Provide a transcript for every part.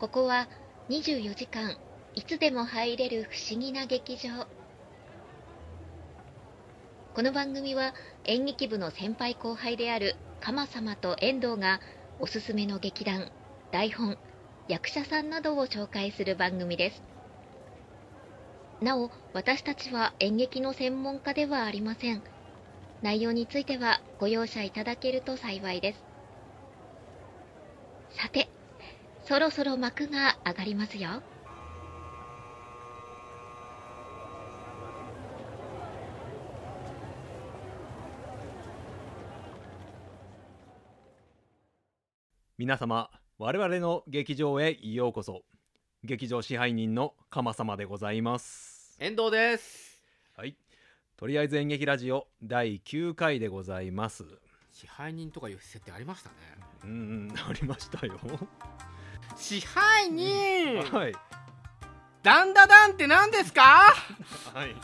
ここは24時間いつでも入れる不思議な劇場。この番組は演劇部の先輩後輩である鎌様と遠藤がおすすめの劇団台本役者さんなどを紹介する番組です。なお私たちは演劇の専門家ではありません。内容についてはご容赦いただけると幸いです。さてそろそろ幕が上がりますよ。皆様我々の劇場へようこそ。劇場支配人の鎌様でございます。遠藤です。はい。とりあえず演劇ラジオ第9回でございます。支配人とかいう設定ありましたね。うんうんありましたよ支配人はい。ダンダダンって何ですか？はい。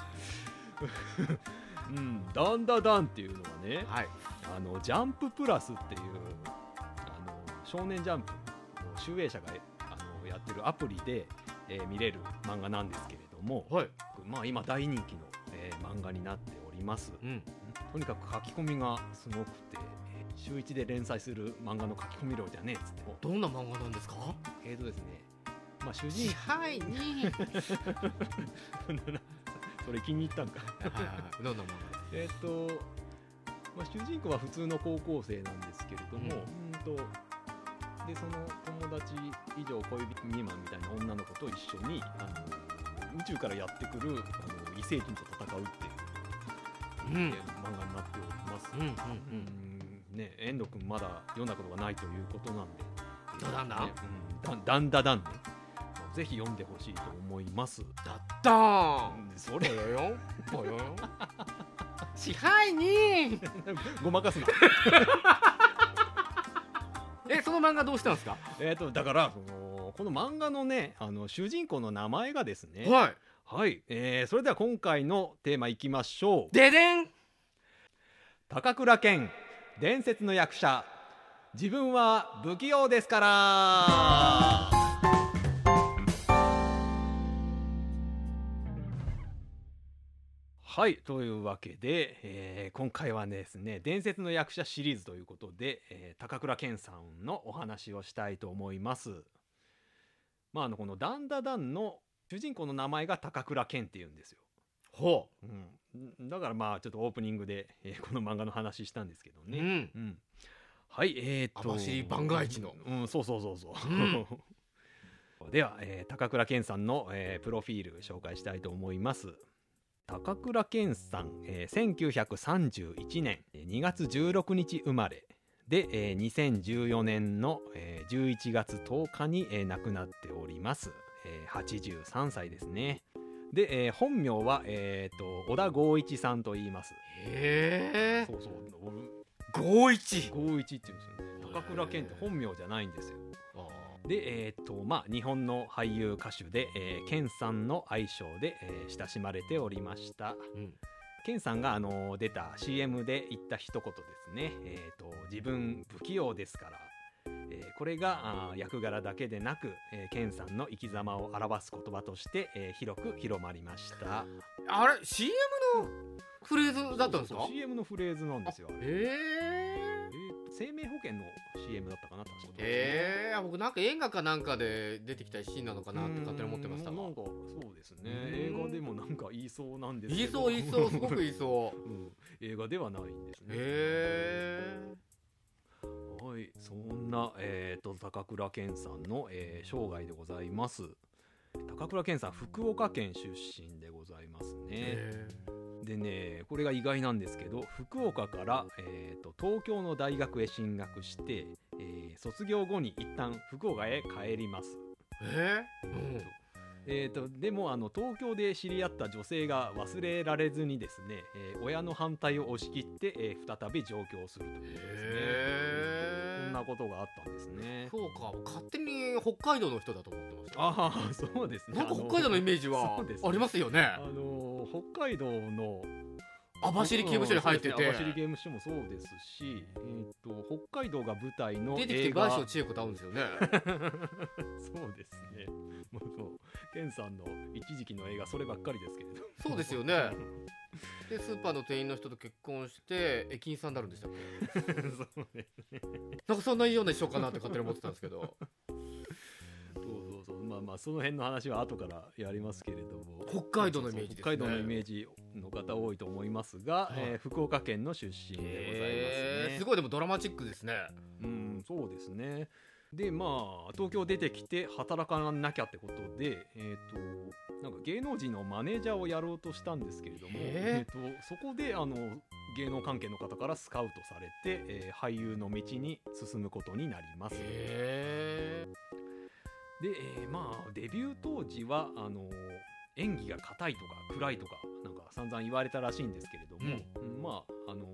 うんダンダダンっていうのはねはい。あのジャンププラスっていうあの少年ジャンプの集英社があのやってるアプリで、えー見れる漫画なんですけれども、はい。まあ、今大人気の、えー漫画になっております。うん。とにかく書き込みがすごくてえー週1で連載する漫画の書き込み量じゃねえっつって。もどんな漫画なんですか？えーとですね。まあ主支人配人。それ気に入ったんか。はいはいはい。どんな漫えっ、と、まあ、主人公は普通の高校生なんですけれども、うん、んとでその友達以上恋人未満みたいな女の子と一緒にあの宇宙からやってくるあの異星人と戦うっていう、うん。えー漫画になっております。うんうんうん。うんね、遠藤君まだ読んだことがないということなんで、どうなんだ？ねうん、だだんだだんね、ぜひ読んでほしいと思います。だったー。それ。ぽよよ。ぽよよ支配人。ごまかすな。えその漫画どうしたんですか？えー、とだからそのこの漫画のねあの主人公の名前がですね。はい。はい、えーそれでは今回のテーマいきましょう。ででん。高倉健伝説の役者。自分は不器用ですから。はいというわけで、えー今回はですね伝説の役者シリーズということで、えー高倉健さんのお話をしたいと思います。まああのこのダンダダンの主人公の名前が高倉健っていうんですよ。ほう。ん、だからまあちょっとオープニングで、えーこの漫画の話したんですけどう、ね。うん。うん。はい、えー、っと。網走番外地の。うん、そうそうそうそう。うん。では、えー高倉健さんの、えープロフィール紹介したいと思います。高倉健さん、えー1931年2月16日生まれ。で、えー2014年の、えー11月10日に、えー亡くなっております、えー83歳ですねで、えー本名は、えー、と小田剛一さんと言います。へえそうそう。五一。剛一っていうんですよね。高倉健って本名じゃないんですよ。でえっ、とまあ日本の俳優歌手で、えー、健さんの愛称で、えー親しまれておりました。うん。健さんが、あのー出た CM で言った一言ですね。えっ、と自分不器用ですから。えーこれが役柄だけでなく、えー、健さんの生き様を表す言葉として、えー広く広まりました。あれ？CM のフレーズだったんですか？そうそう CM のフレーズなんですよ。あれへえー生命保険の CM だったかな確か。えへえ僕なんか映画かなんかで出てきたシーンなのかなって勝手に思ってましたなんかそうですね。うん。映画でもなんか言いそうなんですけ言いどそう言いそうすごく言いそう。うん、映画ではないんですね。へはいそんな、えー、と高倉健さんの、えー生涯でございます。高倉健さん福岡県出身でございますえねでねこれが意外なんですけど福岡から、えー、と東京の大学へ進学して、えー卒業後に一旦福岡へ帰ります。えうん。えー、とでもあの東京で知り合った女性が忘れられずにですね、えー親の反対を押し切って、えー再び上京するというですね、なことがあったんですね。そうか勝手に北海道の人だと思ってました。ああそうですね。なんか北海道のイメージはありますよね。あの北海道の網走刑務所に入ってて。網走刑務所もそうですし、えー、と北海道が舞台の出てきて倍賞千恵子と会うんですよね。そうですね。もうそうケンさんの一時期の映画そればっかりですけれどそうですよねでスーパーの店員の人と結婚して駅員さんになるんでしたっけ？そうですね。なんかそんなような一緒かなって勝手に思ってたんですけど。そうそうそう。まあまあその辺の話は後からやりますけれども。北海道のイメージですね。北海道のイメージの方多いと思いますが、はい。えー福岡県の出身でございますね。すごいでもドラマチックですね。うんそうですねでまあ東京出てきて働かなきゃってことでえっ、となんか芸能人のマネージャーをやろうとしたんですけれども、へえー、とそこであの芸能関係の方からスカウトされて、えー俳優の道に進むことになります。へで、えーまあデビュー当時はあの演技が硬いとか暗いとかなんか散々言われたらしいんですけれども、うん。まああの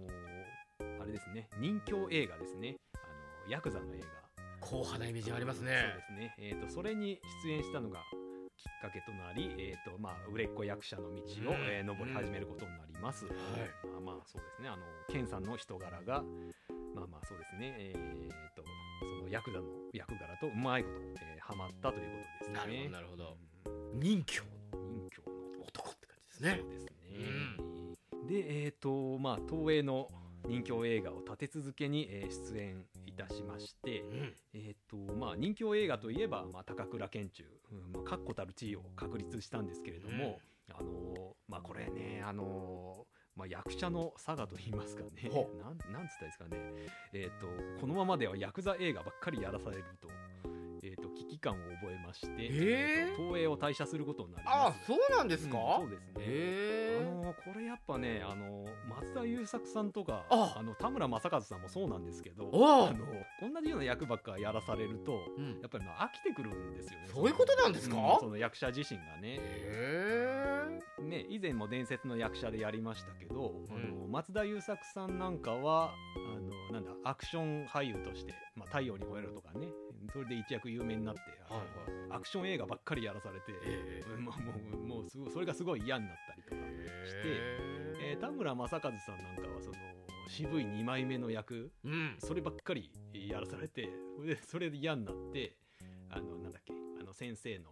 あれですね人気映画ですね。あのヤクザの映画硬派なイメージありますね。そうですね、えー、とそれに出演したのがきっかけとなり、えーとまあ、売れっ子役者の道を、うん。えー登り始めることになります、はい。まあまあそうですね。あのケンさんの人柄がまあまあそうですね。えー、とそのヤクザの役柄とうまいこと、えー、はまったということですね。なるほどなるほど。うん。任侠任侠の男って感じですね。そうですね、でえっ、とまあ東映の人気映画を立て続けに、えー出演いたしまして、うん。えーとまあ、人気映画といえば、まあ、高倉健中、うんまあ、確固たる地位を確立したんですけれども、あのーまあ、これね、あのーまあ、役者の差がと言いますかねほなんなんつったですかね、えー、とこのままではヤクザ映画ばっかりやらされると,、感を覚えまして、えー東映を退社することになりあます。そうなんですか、うんそうですね。へえあのーこれやっぱね、あのー松田優作さんとかあ。あの田村正和さんもそうなんですけどあの同じような役ばっかやらされるとうん。やっぱりな飽きてくるんですよねそういうことなんですか？うんその役者自身がね。へね以前も伝説の役者でやりましたけど、うん。あの松田優作さんなんかはあのなんだアクション俳優として「まあ、太陽に吠えろ」とかねそれで一躍有名になって、あのはいアクション映画ばっかりやらされて、え。うんまあもうもうすごいそれがすごい嫌になったりとか。え。ー田村正和さんなんかはその渋い2枚目の役うん。そればっかりやらされてそれで嫌になってあのなんだっけあの先生の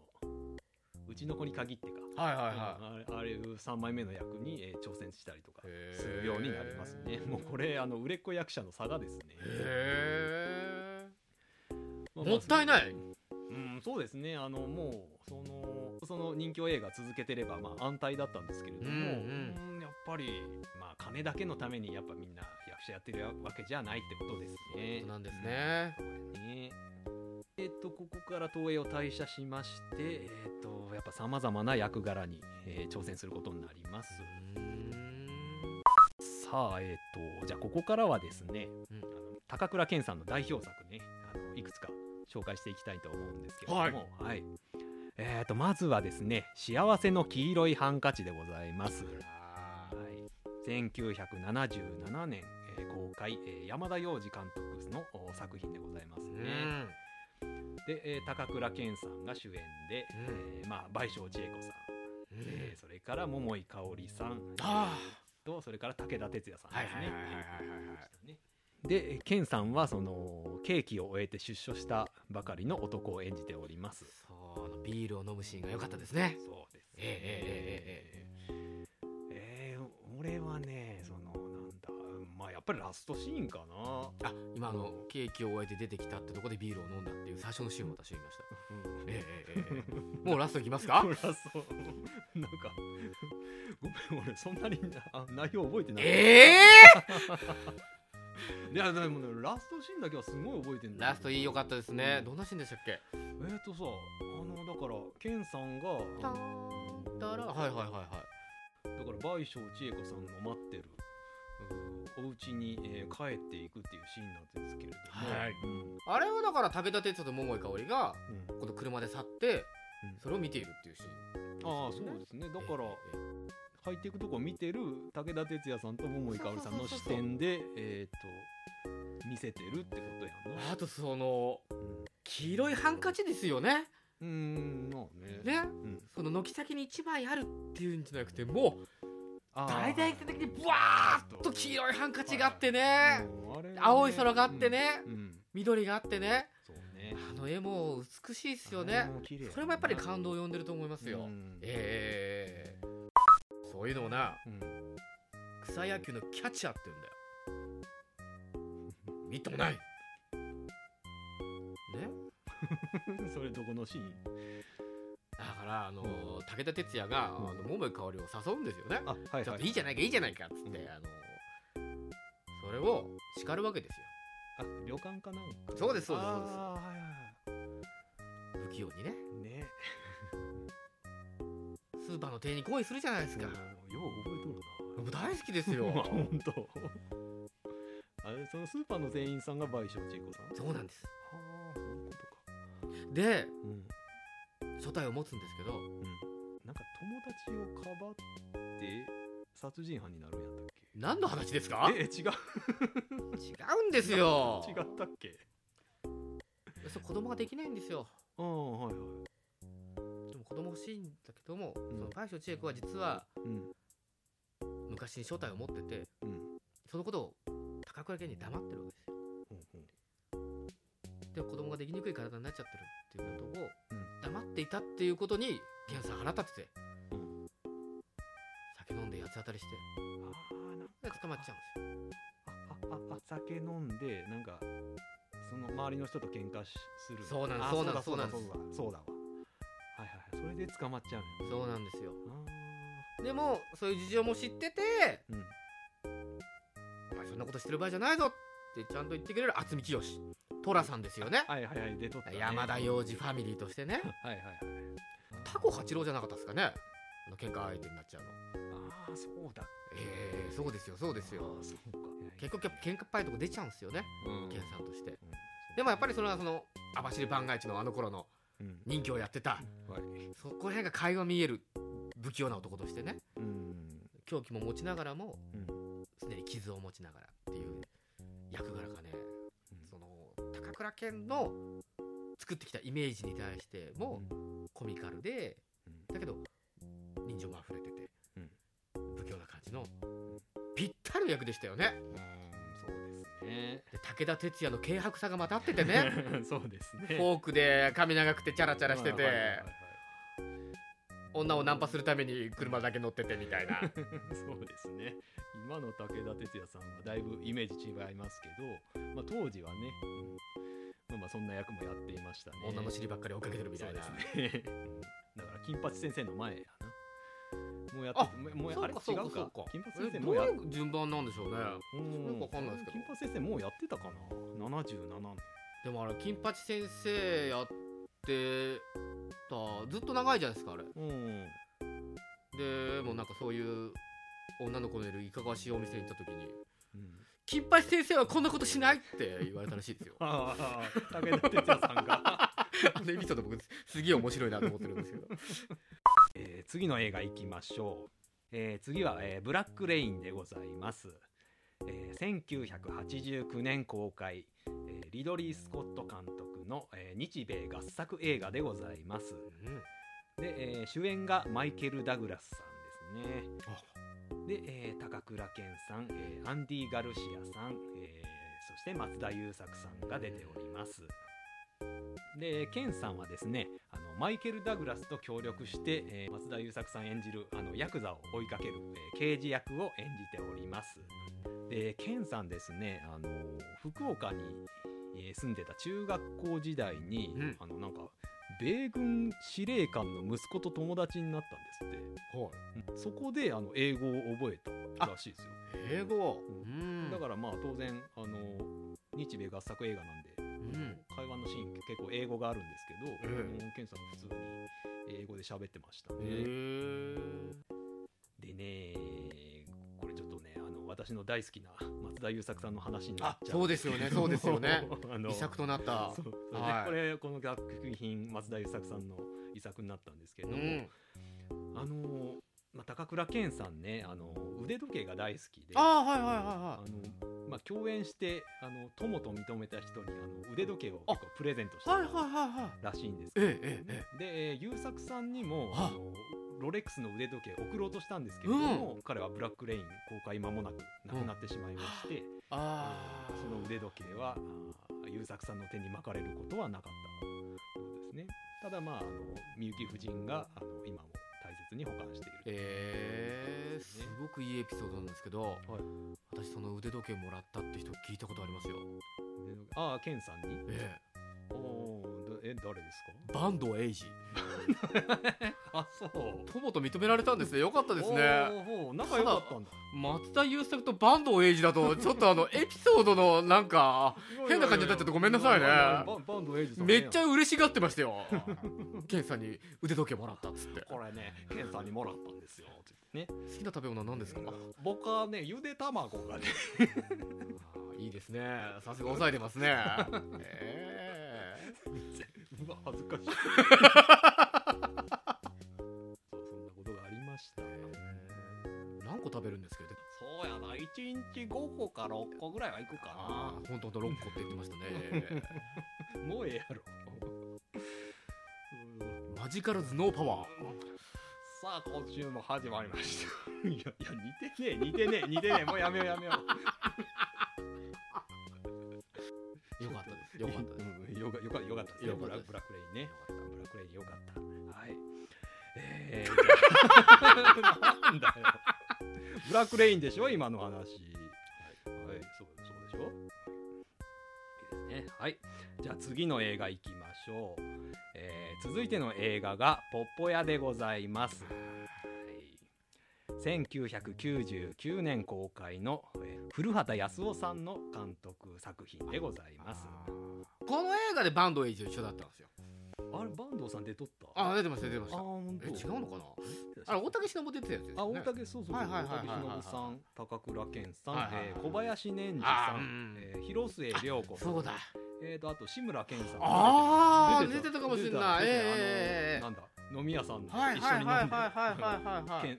うちの子に限ってか、はいはいはい。あれあれ3枚目の役に、えー挑戦したりとかするようになりますね。もうこれあの売れっ子役者の差がですね。へまあもったいない。うん、そうですね。あのもうそのその人気映画続けてれば、まあ、安泰だったんですけれども、うんうん。うんやっぱり、まあ、金だけのためにやっぱみんな役者やってるわけじゃないってことですね。そうなんですね。うんね。えっとここから東映を退社しまして、えっとやっぱさまざまな役柄に、えー挑戦することになります。さあえっとじゃあここからはですね、うん。あの高倉健さんの代表作ねあのいくつか紹介していきたいと思うんですけれども、はい。はい。えー、とまずはですね「幸せの黄色いハンカチ」でございます。はい、1977年、えー公開、えー山田洋次監督のお作品でございますうね。ん。で、えー高倉健さんが主演で、うん。えーまあ、倍賞千恵子さん、えーそれから桃井かおりさん。あとそれから武田鉄矢さんですね。で健さんはその刑期を終えて出所したばかりの男を演じております。そうあのビールを飲むシーンが良かったですねそうです、ええー俺はねそのなんだまあやっぱりラストシーンかな。あ今あのケーキを終えて出てきたってとこでビールを飲んだっていう最初のシーンを私見ましたうんええええええもうラストいきますかラストなんかごめん俺そんなにあ内容覚えてない。ええいやでもねラストシーンだけはすごい覚えてるんだよラストいい良かったですね。うん。どんなシーンでしたっけ？えーとさあのだからケンさんがあのだらはいはいはいはい。だから倍賞千恵子さんの待ってる。うん。お家に、えー帰っていくっていうシーンなんですけれども、はい。うん。あれはだから武田鉄矢と桃井かおりがうん。この車で去ってうん。それを見ているっていうシーンああそうですね。だからえええ入っていくとこ見てる武田鉄矢さんと桃井かおりさんの視点でえっ、と見せてるってことやえな。あとそのうん。黄色いハンカチですよね。うーんまあね。ね。うん。その軒先に一枚あるっていうんじゃなくてもう大々的にブワーッと黄色いハンカチがあってね。青い空があってね。緑があってね。そうね。あの絵も美しいですよね。それもやっぱり感動を呼んでると思いますよ。うん。ええそういうのをなうん。草野球のキャッチャーって言うんだよ。みっともない。ね？それどこのシーン？だからあの武田鉄矢があの桃井かおりを誘うんですよね。あはいちょっといいじゃないかいいじゃないかっつって、あのそれを叱るわけですよ。あ旅館かなんか。そうですそうですそうです。あーはいはいは不器用にね。いねスーパーの店員に恋するじゃないですか。よう覚えとるな。僕大好きですよ。あ本当あれそのスーパーの店員さんが倍賞千恵子さんそうなんです。はあそういうことか。でうん。初対を持つんですけど。うん。なんか友達をかばって殺人犯になるんやったっけ？何の話ですか？え違う。違うんですよ。違ったっけ？そう子供ができないんですよ。ああはいはい子供欲しいんだけども、ん。その大将千恵子は実はうん。昔に正体を持っててうん。そのことを高倉健に黙ってるわけですよ。で子供ができにくい体になっちゃってるっていうことをうん。黙っていたっていうことに源さん腹立っててうん。酒飲んで八つ当たりしてあ捕まっちゃうんですよ。ああああ酒飲んでなんかその周りの人と喧嘩しする。そうなんでそうなんですそうだそうなんです。そうだそうだわそれで捕まっちゃうんやそうなんですよ。あでもそういう事情も知っててーうん。お前そんなことしてる場合じゃないぞってちゃんと言ってくれる渥美清。寅さんですよね。はいはいはい出とね。山田洋次ファミリーとしてね。はいはいはいタコ八郎じゃなかったですかね。あの喧嘩相手になっちゃうの。ああそうだええそうですよそうですよ。そうか。結構喧嘩っぱいとこ出ちゃうんですよね。うん。源さんとして。うん。でもやっぱりそれはその網走番外地のあの頃のうん。人気をやってた。はいそこら辺が垣間見える不器用な男としてね。うん。狂気も持ちながらもうん。常に傷を持ちながらっていう役柄がねその高倉健の作ってきたイメージに対してもコミカルでうん。だけど人情も溢れてて、うん。不器用な感じのぴったりの役でしたよね。うんそうですね。で武田鉄矢の軽薄さがまたっててね。そうですね。フォークで髪長くてチャラチャラしてて、女をナンパするために車だけ乗っててみたいな。そうですね。今の武田鉄矢さんはだいぶイメージ違いますけど、まあ、当時はね、うん。まあ、まあそんな役もやっていましたね。女の尻ばっかり追っかけてるみたいな。ね。だから金八先生の前やな。もうやってあもうもうそうあれ違うか。金八え先生もうやどういう順番なんでしょうね。うん。よくわかんないですけど。金八先生もうやってたかな。77年。でもあれ金八先生やってた。ずっと長いじゃないですかあれ。うんでもうなんかそういう女の子のいるいかがわしいお店に行った時にうん「金八先生はこんなことしない!」って言われたらしいですよ。ああ武田鉄矢さんが。あのエピソード僕すげえ面白いなと思ってるんですけど。えー次の映画行きましょう、えー次は、えーブラックレインでございます、えー1989年公開、えーリドリー・スコット監督の、えー日米合作映画でございます。うん。で、えー主演がマイケル・ダグラスさんですね。で、えー高倉健さん、えーアンディ・ガルシアさん、えーそして松田優作さんが出ております。で健さんはですねあのマイケル・ダグラスと協力して、えー松田優作さん演じるあのヤクザを追いかける、えー刑事役を演じております。で健さんですねあの福岡に、えー住んでた中学校時代に、うん。あのなんか米軍司令官の息子と友達になったんですって。はい。うん。そこであの英語を覚えたらしいですよ。英語ううん。だからまあ当然あの日米合作映画なんで、ん。会話のシーン結構英語があるんですけど、うケンさん普通に英語で喋ってましたね、私の大好きな松田優作さんの話になっちゃう。あそうですよね。そうですよね。あの遺作となった。そうそう。ねはい。これこの楽品松田優作さんの遺作になったんですけれども、うん。あのまあ、高倉健さんねあの腕時計が大好きでああはいはいはいあはの、まあ、共演してあの友と認めた人にあの腕時計をあ結構プレゼントしたらしいんですけど、ええええで、えー優作さんにもはあのロレックスの腕時計送ろうとしたんですけれども、彼はブラックレイン公開間もなくなくなってしまいまして、ああえーその腕時計は優作さんの手に巻かれることはなかったようですね。ただまああのみゆき夫人があの今も大切に保管している。えー、すごくいいエピソードなんですけど、私その腕時計もらったって人聞いたことありますよ。ああケンさんに？えおおー。だえ誰ですか？え坂東英二。あそう。友と認められたんですね。よかったですね。仲良かったんだ。松田優作と坂東英二だと ちょっとあのエピソードのなんか変な感じになっちゃってごめんなさいね。ババンドエイジさんね。めっちゃ嬉しがってましたよ。ケンさんに腕時計もらったっつって。好これねケンさんにもらったんですよ。ねきな食べ物は何ですか？僕はねゆで卵がね。いいですね。さすが抑えてますね。えうわ恥ずかしい。そうそんなことがありましたー何個食べるんですけど？そうやな1日5個か6個ぐらいはいくかああ本当本当6個って言ってましたね。なもうええやろ。マジカル頭脳パワー。さあ今週も始まりました。いやいや似てねえ似てねえ似てねえ。もうやめようやめようよかったです。よかったです。うんよかよかよかったですね。よかったです。ブラブラックレインね。よかった。ブラックレインよかった。はい。え なんだよ。ブラックレインでしょ今の話。はい、はい、そうそうでしょ。いいですね。はい。じゃあ次の映画いきましょう、えー続いての映画が「ポッポ屋」でございます、はい、1999年公開の、えー古畑康夫さんの監督作品でございます。この映画でバンドエイジと一緒だったんですよ。あれ坂東さん出とった？あ出てました出てましあた本当。え違うのかな？あれ大竹しのぶ出てたやつですね。大竹そうそうそうはいはい大竹はいはい。はいしのぶさん高倉健さん、はいはいはいえー小林年次あさんえー広末涼子さん。そうだ。えー、とあと志村けんさんあー出出てたかもしれ出ないええあのなんだ？飲み屋さんではい一緒に飲ん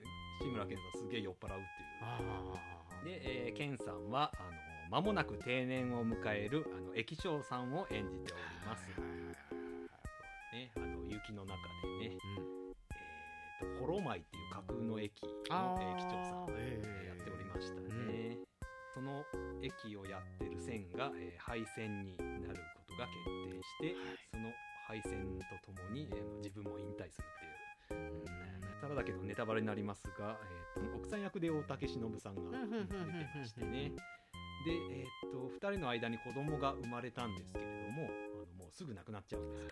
ではいはいはいはいはいはいけん志村けんさんすげえ酔っ払うっていう。あで、えー、ケンさんはあの間もなく定年を迎えるあの駅長さんを演じております。ね、あの雪の中でね、えー、とホロマイっていう架空の駅の駅長さんをええー。やっておりましたうね。その駅をやってる線が、えー廃線になることが決定して、その廃線とともに、えー自分も引退するっていう。ただだけどネタバレになりますが、えーと奥さん役で大竹しのぶさんが出てましてね。で、えー、と2人の間に子供が生まれたんですけれどもあのもうすぐ亡くなっちゃうんですよ。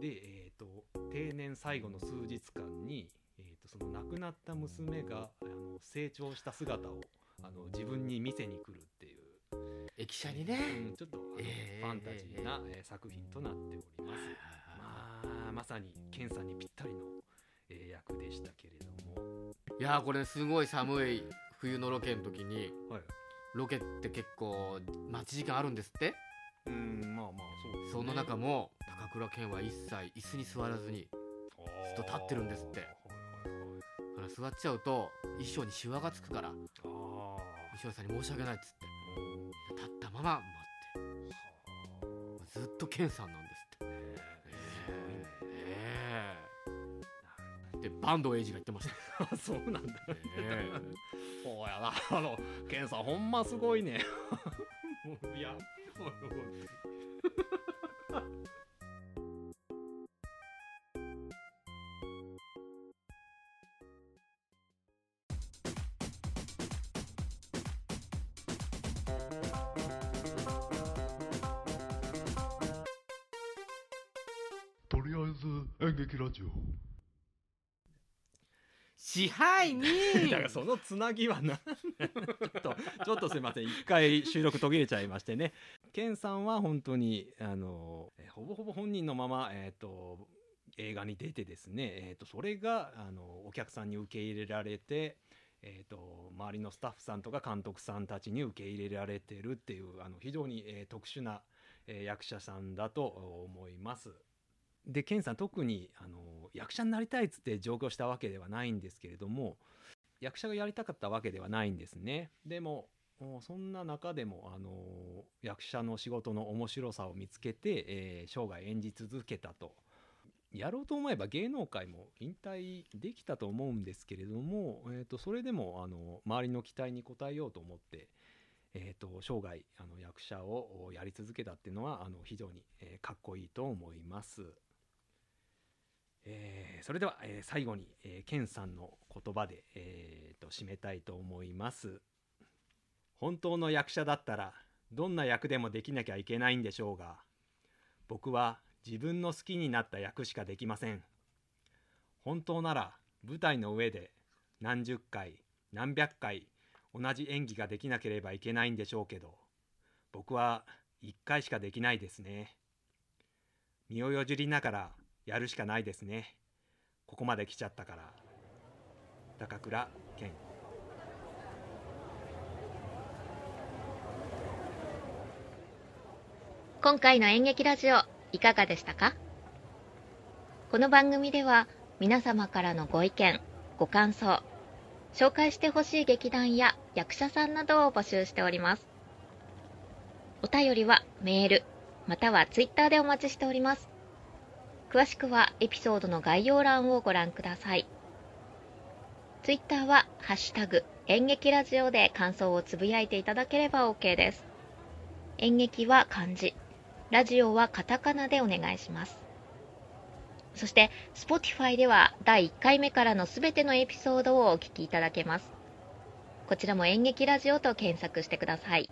で、えー、と定年最後の数日間に、えー、とその亡くなった娘があの成長した姿をあの自分に見せに来るっていう、駅舎にねうんちょっとあの、えーファンタジーな、えー作品となっております。まさにケンさんにぴったりの、えー役でしたけれども、いやーこれすごい寒い冬のロケの時にはい、ロケって結構待ち時間あるんですって？うんまあまあそうね、その中も高倉健は一切椅子に座らずにずっと立ってるんですって。はいはいはいあの座っちゃうと衣装にシワがつくから衣装さんに申し訳ないっつって。立ったまま待って。ずっと健さんなんえでバンドエイジが言ってました。あ そうなんだ。え。そうやな。あのケンさんほんますごいね。もういやとりあえず演劇ラジオ支配人だからそのつなぎはな ちょっとちょっとすいません。一回収録途切れちゃいましてね。ケンさんは本当にあのほぼほぼ本人のまま、えー、と映画に出てですね、えー、とそれがあのお客さんに受け入れられて、えー、と周りのスタッフさんとか監督さんたちに受け入れられてるっていうあの非常に、えー特殊な、えー役者さんだと思います。で健さん特にあの役者になりたいっつって上京したわけではないんですけれども役者がやりたかったわけではないんですねでもそんな中でもあの役者の仕事の面白さを見つけて、えー生涯演じ続けたとやろうと思えば芸能界も引退できたと思うんですけれども、えー、とそれでもあの周りの期待に応えようと思って、えー、と生涯あの役者をやり続けたっていうのはあの非常に、えーかっこいいと思います。えーそれでは、えー最後に、えー、ケンさんの言葉で、えーと締めたいと思います。本当の役者だったらどんな役でもできなきゃいけないんでしょうが僕は自分の好きになった役しかできません本当なら舞台の上で何十回何百回同じ演技ができなければいけないんでしょうけど僕は一回しかできないですね身をよじりながらやるしかないですね。ここまで来ちゃったから。高倉健。今回の演劇ラジオいかがでしたか？この番組では皆様からのご意見ご感想紹介してほしい劇団や役者さんなどを募集しております。お便りはメールまたはツイッターでお待ちしております。詳しくはエピソードの概要欄をご覧くださいツイッターは「ハッシュタグ演劇ラジオ」で感想をつぶやいていただければ OK です演劇は漢字ラジオはカタカナでお願いします。そして、Spotify では第1回目からのすべてのエピソードをお聞きいただけます。こちらも演劇ラジオと検索してください。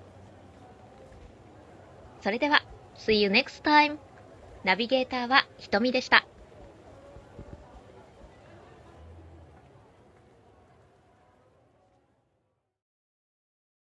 それでは、See you next time! ナビゲーターはひとみでした。